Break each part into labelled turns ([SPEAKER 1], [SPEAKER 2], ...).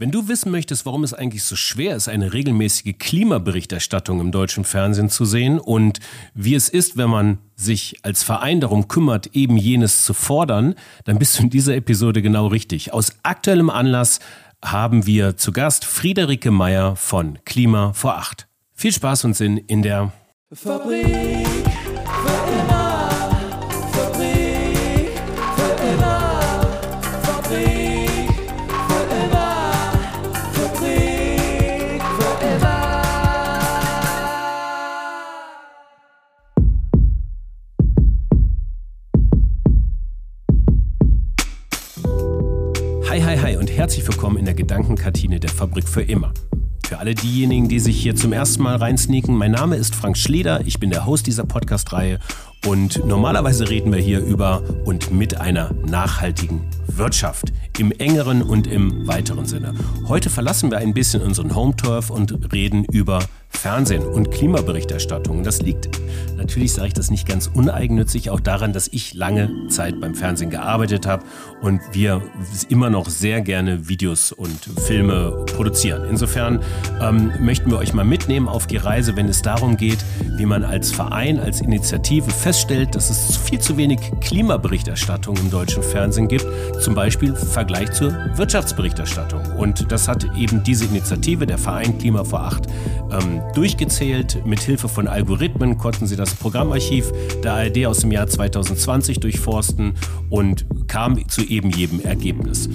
[SPEAKER 1] Wenn du wissen möchtest, warum es eigentlich so schwer ist, eine regelmäßige Klimaberichterstattung im deutschen Fernsehen zu sehen und wie es ist, wenn man sich als Verein darum kümmert, eben jenes zu fordern, dann bist du in dieser Episode genau richtig. Aus aktuellem Anlass haben wir zu Gast Friederike Meyer von Klima vor Acht. Viel Spaß und Sinn in der Fabrik. Herzlich willkommen in der Gedankenkantine der Fabrik für immer. Für alle diejenigen, die sich hier zum ersten Mal reinsneaken, mein Name ist Frank Schleder, ich bin der Host dieser Podcast-Reihe und normalerweise reden wir hier über und mit einer nachhaltigen Wirtschaft im engeren und im weiteren Sinne. Heute verlassen wir ein bisschen unseren Home-Turf und reden über Fernsehen und Klimaberichterstattung. Das liegt, natürlich sage ich das nicht ganz uneigennützig, auch daran, dass ich lange Zeit beim Fernsehen gearbeitet habe und wir immer noch sehr gerne Videos und Filme produzieren. Insofern ähm, möchten wir euch mal mitnehmen auf die Reise, wenn es darum geht, wie man als Verein, als Initiative feststellt, dass es viel zu wenig Klimaberichterstattung im deutschen Fernsehen gibt, zum Beispiel im Vergleich zur Wirtschaftsberichterstattung. Und das hat eben diese Initiative, der Verein Klima vor Acht, ähm, durchgezählt. Mit Hilfe von Algorithmen konnten sie das Programmarchiv der ARD aus dem Jahr 2020 durchforsten und kam zu eben jedem Ergebnis.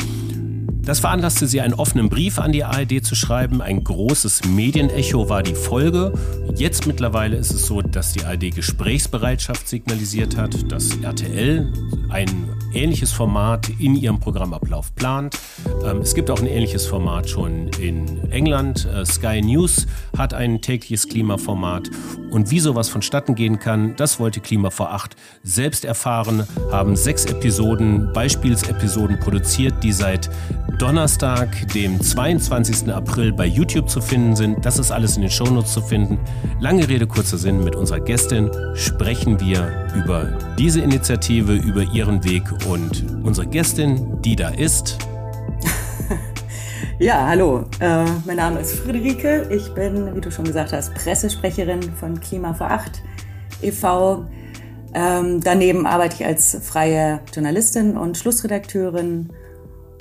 [SPEAKER 1] Das veranlasste sie, einen offenen Brief an die ARD zu schreiben. Ein großes Medienecho war die Folge. Jetzt mittlerweile ist es so, dass die ARD Gesprächsbereitschaft signalisiert hat, dass RTL ein ähnliches Format in ihrem Programmablauf plant. Ähm, es gibt auch ein ähnliches Format schon in England. Äh, Sky News hat ein tägliches Klimaformat. Und wie sowas vonstatten gehen kann, das wollte Klima vor acht selbst erfahren, haben sechs Episoden, Beispielsepisoden produziert, die seit Donnerstag, dem 22. April bei YouTube zu finden sind. Das ist alles in den Shownotes zu finden. Lange Rede, kurzer Sinn. Mit unserer Gästin sprechen wir über diese Initiative, über ihren Weg und unsere Gästin, die da ist.
[SPEAKER 2] Ja, hallo. Äh, mein Name ist Friederike. Ich bin, wie du schon gesagt hast, Pressesprecherin von Klima vor Acht e.V. Ähm, daneben arbeite ich als freie Journalistin und Schlussredakteurin.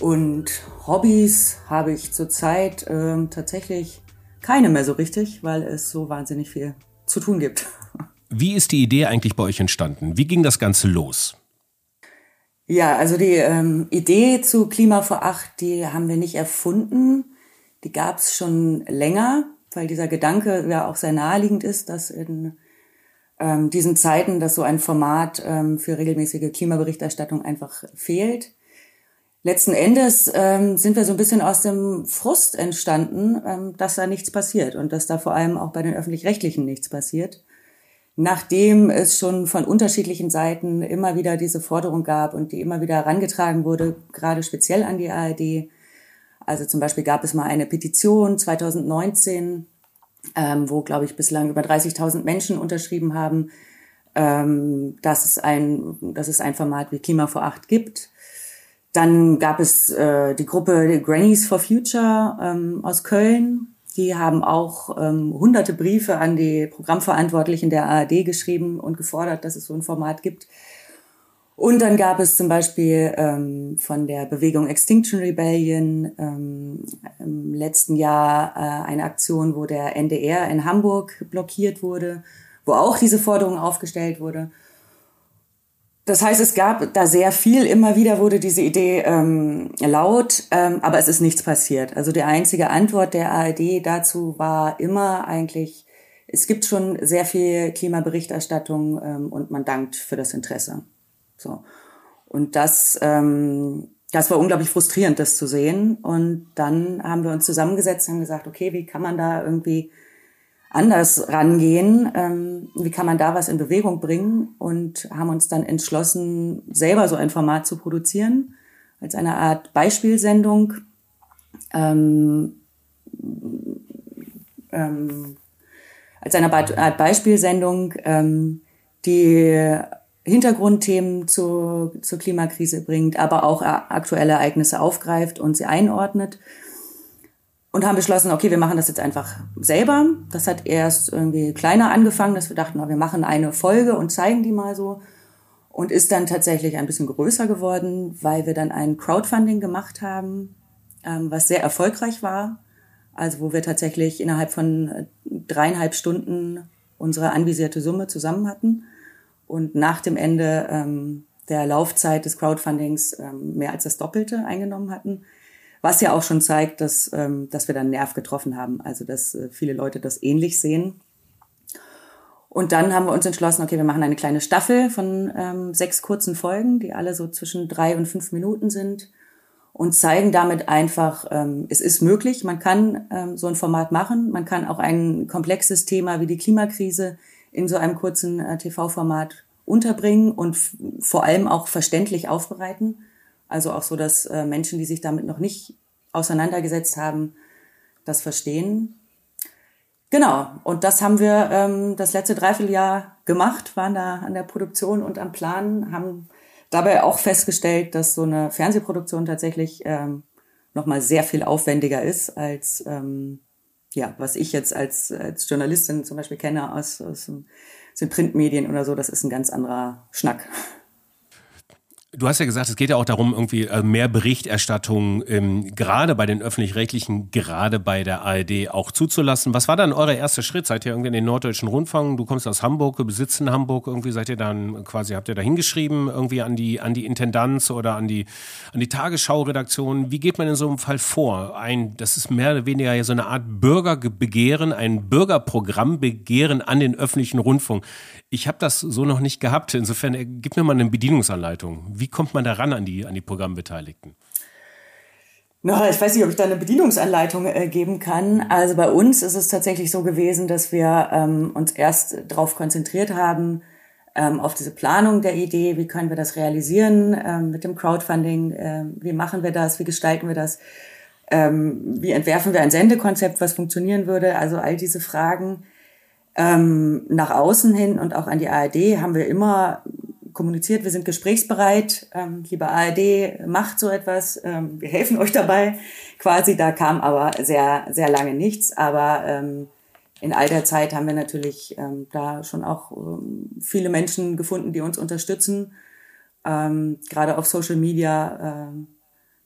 [SPEAKER 2] Und Hobbys habe ich zurzeit äh, tatsächlich keine mehr so richtig, weil es so wahnsinnig viel zu tun gibt.
[SPEAKER 1] Wie ist die Idee eigentlich bei euch entstanden? Wie ging das Ganze los?
[SPEAKER 2] Ja, also die ähm, Idee zu Klima vor Acht, die haben wir nicht erfunden. Die gab es schon länger, weil dieser Gedanke ja auch sehr naheliegend ist, dass in ähm, diesen Zeiten, dass so ein Format ähm, für regelmäßige Klimaberichterstattung einfach fehlt. Letzten Endes ähm, sind wir so ein bisschen aus dem Frust entstanden, ähm, dass da nichts passiert und dass da vor allem auch bei den öffentlich-rechtlichen nichts passiert nachdem es schon von unterschiedlichen Seiten immer wieder diese Forderung gab und die immer wieder herangetragen wurde, gerade speziell an die ARD. Also zum Beispiel gab es mal eine Petition 2019, ähm, wo, glaube ich, bislang über 30.000 Menschen unterschrieben haben, ähm, dass, es ein, dass es ein Format wie Klima vor Acht gibt. Dann gab es äh, die Gruppe Grannies for Future ähm, aus Köln, die haben auch ähm, hunderte Briefe an die Programmverantwortlichen der ARD geschrieben und gefordert, dass es so ein Format gibt. Und dann gab es zum Beispiel ähm, von der Bewegung Extinction Rebellion ähm, im letzten Jahr äh, eine Aktion, wo der NDR in Hamburg blockiert wurde, wo auch diese Forderung aufgestellt wurde. Das heißt, es gab da sehr viel. Immer wieder wurde diese Idee ähm, laut, ähm, aber es ist nichts passiert. Also die einzige Antwort der ARD dazu war immer eigentlich, es gibt schon sehr viel Klimaberichterstattung ähm, und man dankt für das Interesse. So. Und das, ähm, das war unglaublich frustrierend, das zu sehen. Und dann haben wir uns zusammengesetzt und haben gesagt, okay, wie kann man da irgendwie anders rangehen. Ähm, wie kann man da was in Bewegung bringen? Und haben uns dann entschlossen, selber so ein Format zu produzieren, als eine Art Beispielsendung. Ähm, ähm, als eine Art Beispielsendung, ähm, die Hintergrundthemen zu, zur Klimakrise bringt, aber auch aktuelle Ereignisse aufgreift und sie einordnet und haben beschlossen, okay, wir machen das jetzt einfach selber. Das hat erst irgendwie kleiner angefangen, dass wir dachten, oh, wir machen eine Folge und zeigen die mal so. Und ist dann tatsächlich ein bisschen größer geworden, weil wir dann ein Crowdfunding gemacht haben, ähm, was sehr erfolgreich war. Also wo wir tatsächlich innerhalb von äh, dreieinhalb Stunden unsere anvisierte Summe zusammen hatten und nach dem Ende ähm, der Laufzeit des Crowdfundings ähm, mehr als das Doppelte eingenommen hatten. Was ja auch schon zeigt, dass, ähm, dass wir dann Nerv getroffen haben, also dass äh, viele Leute das ähnlich sehen. Und dann haben wir uns entschlossen, okay, wir machen eine kleine Staffel von ähm, sechs kurzen Folgen, die alle so zwischen drei und fünf Minuten sind und zeigen damit einfach, ähm, es ist möglich, man kann ähm, so ein Format machen, man kann auch ein komplexes Thema wie die Klimakrise in so einem kurzen äh, TV-Format unterbringen und vor allem auch verständlich aufbereiten. Also auch so, dass äh, Menschen, die sich damit noch nicht auseinandergesetzt haben, das verstehen. Genau, und das haben wir ähm, das letzte Dreivierteljahr gemacht, waren da an der Produktion und am Plan, haben dabei auch festgestellt, dass so eine Fernsehproduktion tatsächlich ähm, nochmal sehr viel aufwendiger ist als ähm, ja, was ich jetzt als, als Journalistin zum Beispiel kenne aus, aus, aus den Printmedien oder so, das ist ein ganz anderer Schnack.
[SPEAKER 1] Du hast ja gesagt, es geht ja auch darum, irgendwie äh, mehr Berichterstattung ähm, gerade bei den öffentlich-rechtlichen, gerade bei der ARD auch zuzulassen. Was war dann euer erster Schritt? Seid ihr irgendwie in den Norddeutschen Rundfunk? Du kommst aus Hamburg, besitzt in Hamburg. Irgendwie seid ihr dann quasi, habt ihr da hingeschrieben, irgendwie an die, an die Intendanz oder an die, an die Tagesschau-Redaktion? Wie geht man in so einem Fall vor? Ein, das ist mehr oder weniger so eine Art Bürgerbegehren, ein Bürgerprogrammbegehren an den öffentlichen Rundfunk. Ich habe das so noch nicht gehabt. Insofern, äh, gib mir mal eine Bedienungsanleitung. Wie kommt man da ran an die, an die Programmbeteiligten?
[SPEAKER 2] Na, ich weiß nicht, ob ich da eine Bedienungsanleitung äh, geben kann. Also bei uns ist es tatsächlich so gewesen, dass wir ähm, uns erst darauf konzentriert haben, ähm, auf diese Planung der Idee, wie können wir das realisieren ähm, mit dem Crowdfunding, äh, wie machen wir das, wie gestalten wir das, ähm, wie entwerfen wir ein Sendekonzept, was funktionieren würde, also all diese Fragen. Ähm, nach außen hin und auch an die ARD haben wir immer kommuniziert, wir sind gesprächsbereit, ähm, liebe ARD, macht so etwas, ähm, wir helfen euch dabei. Quasi, da kam aber sehr, sehr lange nichts. Aber ähm, in all der Zeit haben wir natürlich ähm, da schon auch ähm, viele Menschen gefunden, die uns unterstützen. Ähm, gerade auf Social Media ähm,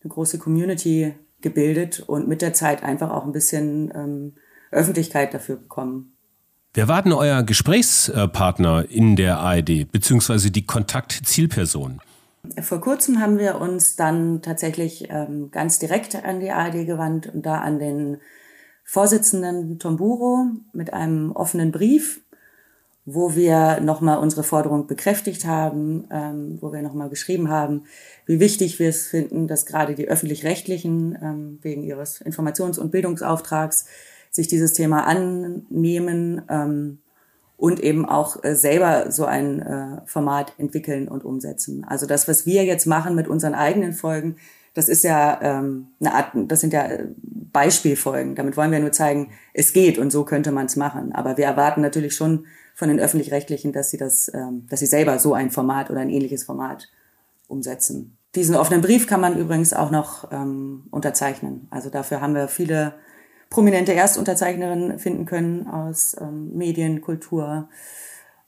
[SPEAKER 2] eine große Community gebildet und mit der Zeit einfach auch ein bisschen ähm, Öffentlichkeit dafür bekommen.
[SPEAKER 1] Wer war denn euer Gesprächspartner in der ARD, beziehungsweise die Kontaktzielperson?
[SPEAKER 2] Vor kurzem haben wir uns dann tatsächlich ähm, ganz direkt an die ARD gewandt und da an den Vorsitzenden Tomburo mit einem offenen Brief, wo wir nochmal unsere Forderung bekräftigt haben, ähm, wo wir nochmal geschrieben haben, wie wichtig wir es finden, dass gerade die öffentlich-rechtlichen ähm, wegen ihres Informations- und Bildungsauftrags sich dieses Thema annehmen ähm, und eben auch äh, selber so ein äh, Format entwickeln und umsetzen. Also das, was wir jetzt machen mit unseren eigenen Folgen, das ist ja ähm, eine Art, das sind ja äh, Beispielfolgen. Damit wollen wir nur zeigen, es geht und so könnte man es machen. Aber wir erwarten natürlich schon von den öffentlich-rechtlichen, dass sie das, ähm, dass sie selber so ein Format oder ein ähnliches Format umsetzen. Diesen offenen Brief kann man übrigens auch noch ähm, unterzeichnen. Also dafür haben wir viele prominente Erstunterzeichnerinnen finden können aus ähm, Medien, Kultur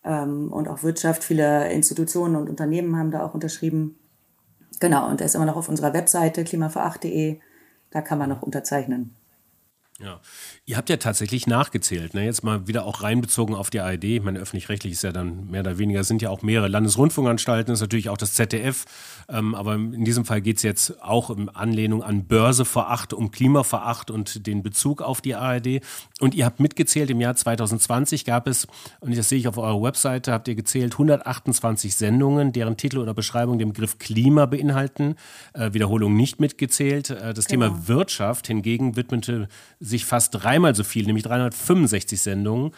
[SPEAKER 2] ähm, und auch Wirtschaft. Viele Institutionen und Unternehmen haben da auch unterschrieben. Genau, und er ist immer noch auf unserer Webseite klimaveracht.de. Da kann man noch unterzeichnen.
[SPEAKER 1] Ja, ihr habt ja tatsächlich nachgezählt, ne? jetzt mal wieder auch reinbezogen auf die ARD. Ich meine, öffentlich-rechtlich ist ja dann mehr oder weniger, sind ja auch mehrere Landesrundfunkanstalten, ist natürlich auch das ZDF, ähm, aber in diesem Fall geht es jetzt auch in Anlehnung an Börse vor acht, um Klima vor acht und den Bezug auf die ARD. Und ihr habt mitgezählt, im Jahr 2020 gab es, und das sehe ich auf eurer Webseite, habt ihr gezählt, 128 Sendungen, deren Titel oder Beschreibung den Begriff Klima beinhalten. Äh, Wiederholung nicht mitgezählt. Äh, das genau. Thema Wirtschaft hingegen widmete sich fast dreimal so viel, nämlich 365 Sendungen,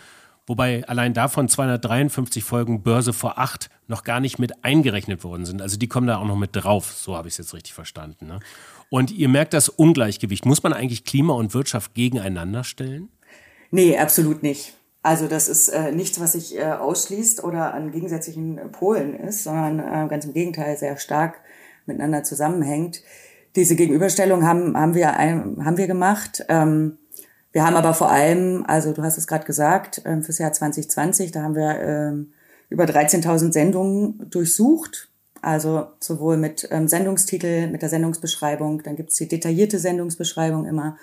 [SPEAKER 1] wobei allein davon 253 Folgen Börse vor acht noch gar nicht mit eingerechnet worden sind. Also die kommen da auch noch mit drauf, so habe ich es jetzt richtig verstanden. Ne? Und ihr merkt das Ungleichgewicht. Muss man eigentlich Klima und Wirtschaft gegeneinander stellen?
[SPEAKER 2] Nee, absolut nicht. Also das ist äh, nichts, was sich äh, ausschließt oder an gegensätzlichen Polen ist, sondern äh, ganz im Gegenteil sehr stark miteinander zusammenhängt. diese Gegenüberstellung haben, haben, wir, haben wir gemacht. Ähm, wir haben aber vor allem, also du hast es gerade gesagt, ähm, fürs Jahr 2020, da haben wir ähm, über 13.000 Sendungen durchsucht. Also sowohl mit ähm, Sendungstitel, mit der Sendungsbeschreibung, dann gibt's die detaillierte Sendungsbeschreibung immer.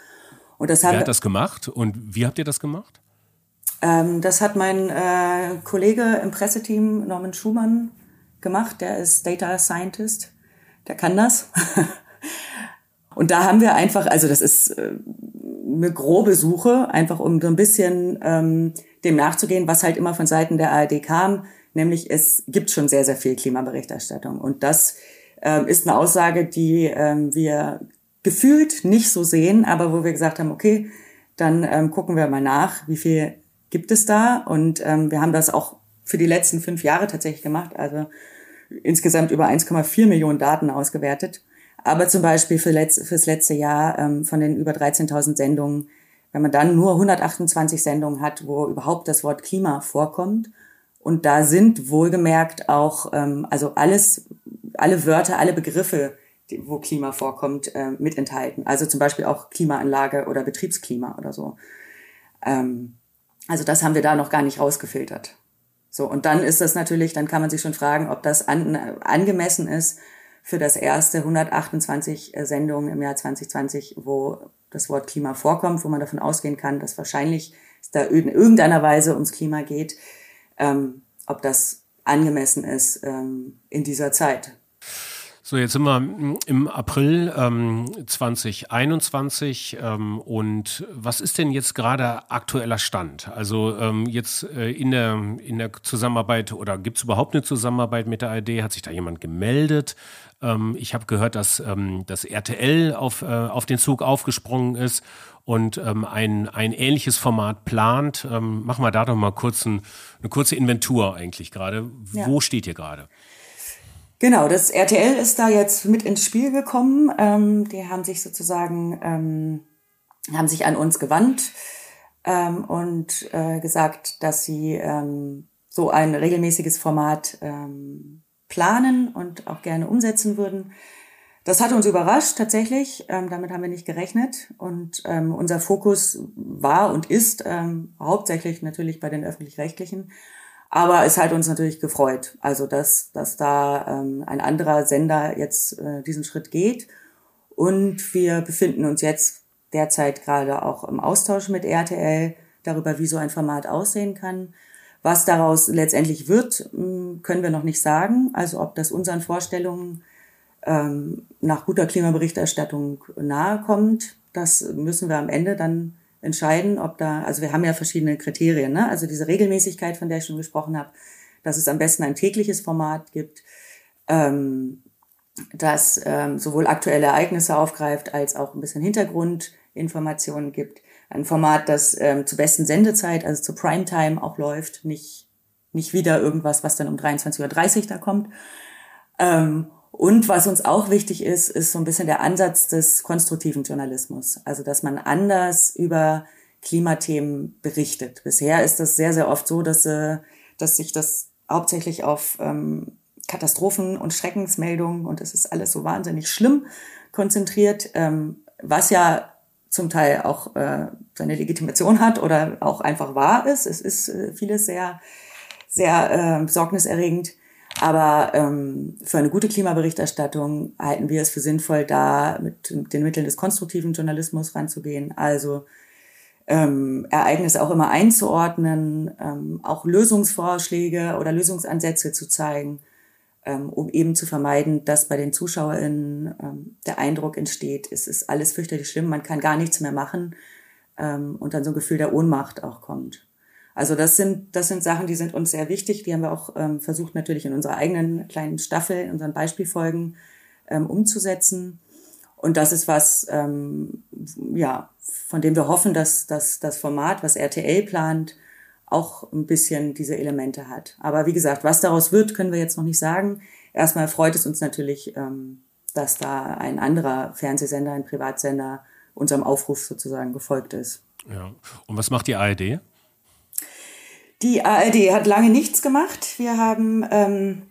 [SPEAKER 1] Und das Wer hat das gemacht und wie habt ihr das gemacht?
[SPEAKER 2] Das hat mein äh, Kollege im Presseteam, Norman Schumann, gemacht. Der ist Data Scientist. Der kann das. und da haben wir einfach, also das ist äh, eine grobe Suche, einfach um so ein bisschen ähm, dem nachzugehen, was halt immer von Seiten der ARD kam, nämlich es gibt schon sehr, sehr viel Klimaberichterstattung. Und das ähm, ist eine Aussage, die ähm, wir gefühlt nicht so sehen, aber wo wir gesagt haben, okay, dann ähm, gucken wir mal nach, wie viel gibt es da. Und ähm, wir haben das auch für die letzten fünf Jahre tatsächlich gemacht, also insgesamt über 1,4 Millionen Daten ausgewertet. Aber zum Beispiel für letz, fürs letzte Jahr ähm, von den über 13.000 Sendungen, wenn man dann nur 128 Sendungen hat, wo überhaupt das Wort Klima vorkommt. Und da sind wohlgemerkt auch, ähm, also alles, alle Wörter, alle Begriffe, die, wo Klima vorkommt, äh, mit enthalten. Also zum Beispiel auch Klimaanlage oder Betriebsklima oder so. Ähm, also das haben wir da noch gar nicht rausgefiltert. So, und dann ist das natürlich, dann kann man sich schon fragen, ob das an, angemessen ist, für das erste 128 äh, Sendungen im Jahr 2020, wo das Wort Klima vorkommt, wo man davon ausgehen kann, dass wahrscheinlich es da in irgendeiner Weise ums Klima geht, ähm, ob das angemessen ist ähm, in dieser Zeit.
[SPEAKER 1] So, jetzt sind wir im April ähm, 2021 ähm, und was ist denn jetzt gerade aktueller Stand? Also ähm, jetzt äh, in, der, in der Zusammenarbeit oder gibt es überhaupt eine Zusammenarbeit mit der ARD? Hat sich da jemand gemeldet? Ähm, ich habe gehört, dass ähm, das RTL auf, äh, auf den Zug aufgesprungen ist und ähm, ein, ein ähnliches Format plant. Machen wir da doch mal kurz ein, eine kurze Inventur eigentlich gerade. Ja. Wo steht ihr gerade?
[SPEAKER 2] Genau, das RTL ist da jetzt mit ins Spiel gekommen. Ähm, die haben sich sozusagen, ähm, haben sich an uns gewandt ähm, und äh, gesagt, dass sie ähm, so ein regelmäßiges Format ähm, planen und auch gerne umsetzen würden. Das hat uns überrascht tatsächlich. Ähm, damit haben wir nicht gerechnet. Und unser Fokus war und ist hauptsächlich natürlich bei den öffentlich-rechtlichen. Aber es hat uns natürlich gefreut, also dass, dass da ähm, ein anderer Sender jetzt äh, diesen Schritt geht. Und wir befinden uns jetzt derzeit gerade auch im Austausch mit RTL darüber, wie so ein Format aussehen kann. Was daraus letztendlich wird, hm, können wir noch nicht sagen. Also ob das unseren Vorstellungen ähm, nach guter Klimaberichterstattung nahe kommt, das müssen wir am Ende dann entscheiden, ob da, also wir haben ja verschiedene Kriterien, ne? also diese Regelmäßigkeit, von der ich schon gesprochen habe, dass es am besten ein tägliches Format gibt, ähm, das ähm, sowohl aktuelle Ereignisse aufgreift als auch ein bisschen Hintergrundinformationen gibt ein Format, das ähm, zur besten Sendezeit, also zur Primetime auch läuft, nicht, nicht wieder irgendwas, was dann um 23.30 Uhr da kommt. Ähm, und was uns auch wichtig ist, ist so ein bisschen der Ansatz des konstruktiven Journalismus. Also, dass man anders über Klimathemen berichtet. Bisher ist das sehr, sehr oft so, dass, äh, dass sich das hauptsächlich auf ähm, Katastrophen und Schreckensmeldungen und es ist alles so wahnsinnig schlimm konzentriert, ähm, was ja zum Teil auch äh, seine Legitimation hat oder auch einfach wahr ist. Es ist äh, vieles sehr, sehr äh, besorgniserregend. Aber ähm, für eine gute Klimaberichterstattung halten wir es für sinnvoll, da mit, den Mitteln des konstruktiven Journalismus ranzugehen. Also ähm, Ereignisse auch immer einzuordnen, ähm, auch Lösungsvorschläge oder Lösungsansätze zu zeigen ähm, um eben zu vermeiden, dass bei den ZuschauerInnen ähm, der Eindruck entsteht, es ist alles fürchterlich schlimm, man kann gar nichts mehr machen ähm, und dann so ein Gefühl der Ohnmacht auch kommt. Also das sind, das sind Sachen, die sind uns sehr wichtig. Die haben wir auch ähm, versucht natürlich in unserer eigenen kleinen Staffel, in unseren Beispielfolgen ähm, umzusetzen. Und das ist was, ähm, ja, von dem wir hoffen, dass, dass das Format, was RTL plant, auch ein bisschen diese Elemente hat. Aber wie gesagt, was daraus wird, können wir jetzt noch nicht sagen. Erstmal freut es uns natürlich, ähm, dass da ein anderer Fernsehsender, ein Privatsender unserem Aufruf sozusagen gefolgt ist.
[SPEAKER 1] Ja. Und was macht die ARD?
[SPEAKER 2] Die ARD hat lange nichts gemacht. Wir haben ähm,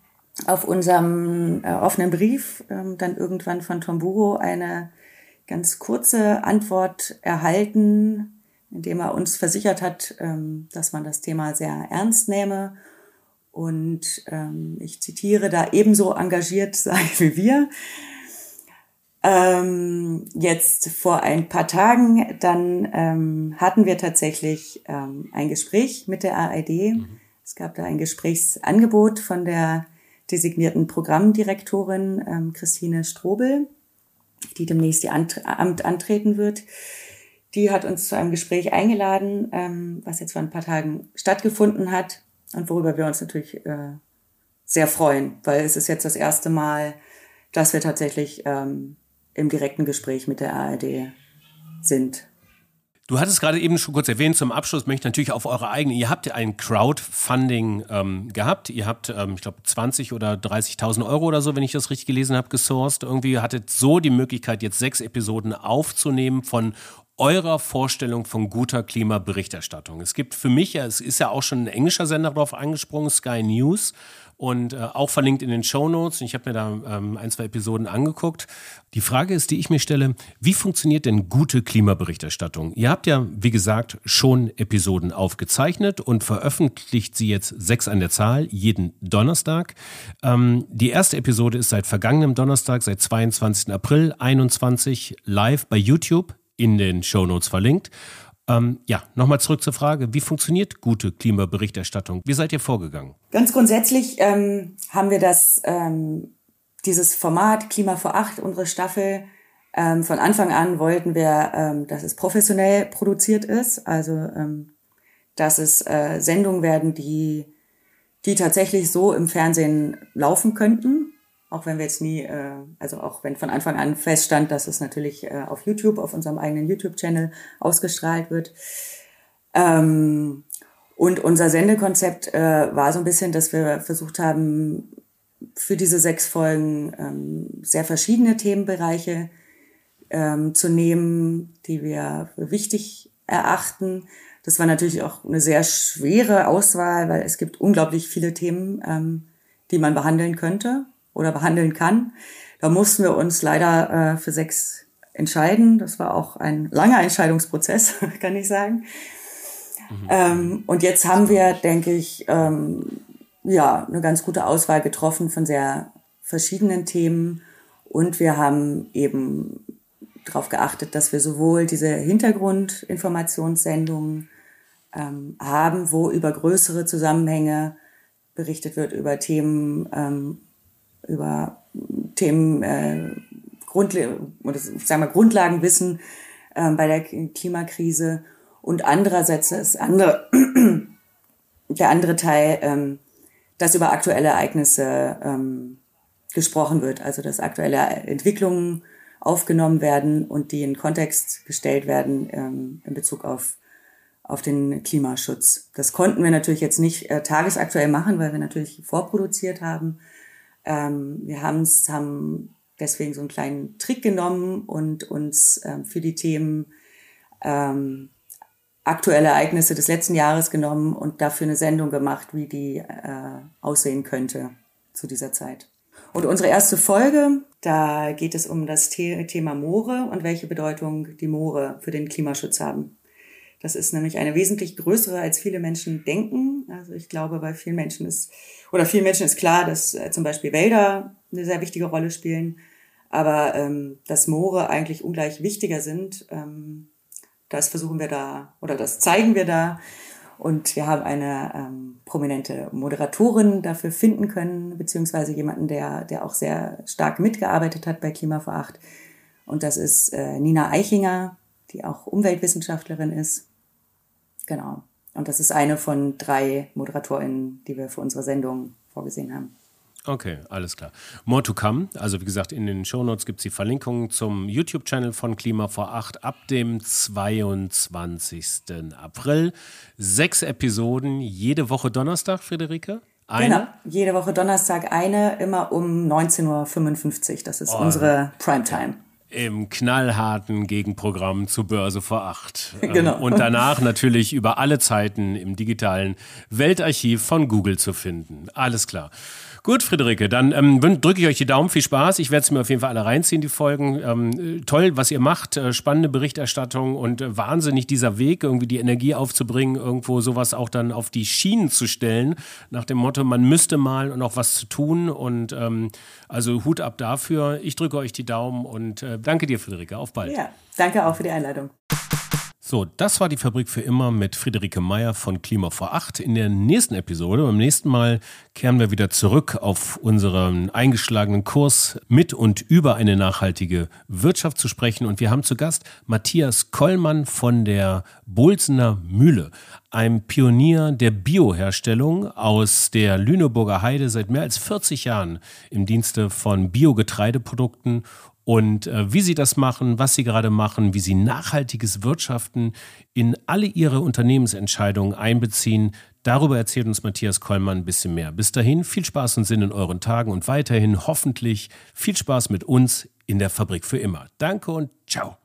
[SPEAKER 2] auf unserem äh, offenen Brief ähm, dann irgendwann von Tomburo eine ganz kurze Antwort erhalten, indem er uns versichert hat, ähm, dass man das Thema sehr ernst nehme und ähm, ich zitiere, da ebenso engagiert sei wie wir. Ähm, jetzt vor ein paar Tagen, dann ähm, hatten wir tatsächlich ähm, ein Gespräch mit der ARD. Mhm. Es gab da ein Gesprächsangebot von der designierten Programmdirektorin ähm, Christine Strobel, die demnächst ihr Amt antreten wird. Die hat uns zu einem Gespräch eingeladen, ähm, was jetzt vor ein paar Tagen stattgefunden hat und worüber wir uns natürlich äh, sehr freuen, weil es ist jetzt das erste Mal, dass wir tatsächlich ähm, im direkten Gespräch mit der ARD sind.
[SPEAKER 1] Du hattest gerade eben schon kurz erwähnt, zum Abschluss möchte ich natürlich auf eure eigene, ihr habt ja ein Crowdfunding ähm, gehabt, ihr habt, ähm, ich glaube, 20 oder 30.000 Euro oder so, wenn ich das richtig gelesen habe, gesourced. Irgendwie hattet so die Möglichkeit, jetzt sechs Episoden aufzunehmen von eurer Vorstellung von guter Klimaberichterstattung. Es gibt für mich, ja, es ist ja auch schon ein englischer Sender darauf angesprungen, Sky News und äh, auch verlinkt in den Show Notes. Ich habe mir da ähm, ein, zwei Episoden angeguckt. Die Frage ist, die ich mir stelle, wie funktioniert denn gute Klimaberichterstattung? Ihr habt ja, wie gesagt, schon Episoden aufgezeichnet und veröffentlicht sie jetzt sechs an der Zahl, jeden Donnerstag. Ähm, die erste Episode ist seit vergangenem Donnerstag, seit 22. April 21 live bei YouTube in den Show Notes verlinkt. Ähm, ja, nochmal zurück zur Frage, wie funktioniert gute Klimaberichterstattung? Wie seid ihr vorgegangen?
[SPEAKER 2] Ganz grundsätzlich ähm, haben wir das, ähm, dieses Format Klima vor acht, unsere Staffel, ähm, von Anfang an wollten wir, ähm, dass es professionell produziert ist, also ähm, dass es äh, Sendungen werden, die, die tatsächlich so im Fernsehen laufen könnten. Auch wenn wir jetzt nie, äh, also auch wenn von Anfang an feststand, dass es natürlich äh, auf YouTube, auf unserem eigenen YouTube-Channel ausgestrahlt wird. Ähm, und unser Sendekonzept äh, war so ein bisschen, dass wir versucht haben, für diese sechs Folgen ähm, sehr verschiedene Themenbereiche ähm, zu nehmen, die wir für wichtig erachten. Das war natürlich auch eine sehr schwere Auswahl, weil es gibt unglaublich viele Themen, ähm, die man behandeln könnte oder behandeln kann. Da mussten wir uns leider äh, für sechs entscheiden. Das war auch ein langer Entscheidungsprozess, kann ich sagen. Mhm. Ähm, und jetzt haben wir, denke ich, ähm, ja, eine ganz gute Auswahl getroffen von sehr verschiedenen Themen. Und wir haben eben darauf geachtet, dass wir sowohl diese Hintergrundinformationssendungen ähm, haben, wo über größere Zusammenhänge berichtet wird, über Themen, ähm, über Themen, äh, Grundle oder sagen wir Grundlagenwissen äh, bei der Klimakrise und andererseits das andere, der andere Teil, ähm, dass über aktuelle Ereignisse ähm, gesprochen wird, also dass aktuelle Entwicklungen aufgenommen werden und die in Kontext gestellt werden ähm, in Bezug auf auf den Klimaschutz. Das konnten wir natürlich jetzt nicht äh, tagesaktuell machen, weil wir natürlich vorproduziert haben. Ähm, wir haben deswegen so einen kleinen Trick genommen und uns ähm, für die Themen ähm, aktuelle Ereignisse des letzten Jahres genommen und dafür eine Sendung gemacht, wie die äh, aussehen könnte zu dieser Zeit. Und unsere erste Folge, da geht es um das The Thema Moore und welche Bedeutung die Moore für den Klimaschutz haben. Das ist nämlich eine wesentlich größere, als viele Menschen denken. Also ich glaube, bei vielen Menschen ist, oder vielen Menschen ist klar, dass äh, zum Beispiel Wälder eine sehr wichtige Rolle spielen, aber ähm, dass Moore eigentlich ungleich wichtiger sind, ähm, das versuchen wir da, oder das zeigen wir da. Und wir haben eine ähm, prominente Moderatorin dafür finden können, beziehungsweise jemanden, der, der auch sehr stark mitgearbeitet hat bei Klima vor Acht. Und das ist äh, Nina Eichinger, die auch Umweltwissenschaftlerin ist. Genau. Und das ist eine von drei ModeratorInnen, die wir für unsere Sendung vorgesehen haben.
[SPEAKER 1] Okay, alles klar. More to come. Also wie gesagt, in den Shownotes gibt es die Verlinkung zum YouTube-Channel von Klima vor Acht ab dem 22. April. Sechs Episoden, jede Woche Donnerstag, Friederike?
[SPEAKER 2] Eine? Genau, jede Woche Donnerstag eine, immer um 19.55 Uhr. Das ist oh. unsere Primetime.
[SPEAKER 1] Im knallharten Gegenprogramm zu Börse vor acht. Genau. Und danach natürlich über alle Zeiten im digitalen Weltarchiv von Google zu finden. Alles klar. Gut, Friederike, dann ähm, drücke ich euch die Daumen. Viel Spaß. Ich werde es mir auf jeden Fall alle reinziehen, die Folgen. Ähm, toll, was ihr macht. Äh, spannende Berichterstattung und äh, wahnsinnig dieser Weg, irgendwie die Energie aufzubringen, irgendwo sowas auch dann auf die Schienen zu stellen, nach dem Motto, man müsste mal und auch was zu tun. Und ähm, also Hut ab dafür. Ich drücke euch die Daumen und äh, danke dir, Friederike. Auf bald.
[SPEAKER 2] Ja, danke auch für die Einladung.
[SPEAKER 1] So, das war die Fabrik für immer mit Friederike Meyer von Klima vor acht. In der nächsten Episode, beim nächsten Mal, kehren wir wieder zurück auf unseren eingeschlagenen Kurs mit und über eine nachhaltige Wirtschaft zu sprechen. Und wir haben zu Gast Matthias Kollmann von der Bolsener Mühle, einem Pionier der Bioherstellung aus der Lüneburger Heide seit mehr als 40 Jahren im Dienste von Biogetreideprodukten und äh, wie sie das machen, was sie gerade machen, wie sie nachhaltiges Wirtschaften in alle ihre Unternehmensentscheidungen einbeziehen. Darüber erzählt uns Matthias Kollmann ein bisschen mehr. Bis dahin viel Spaß und Sinn in euren Tagen und weiterhin hoffentlich viel Spaß mit uns in der Fabrik für immer. Danke und ciao.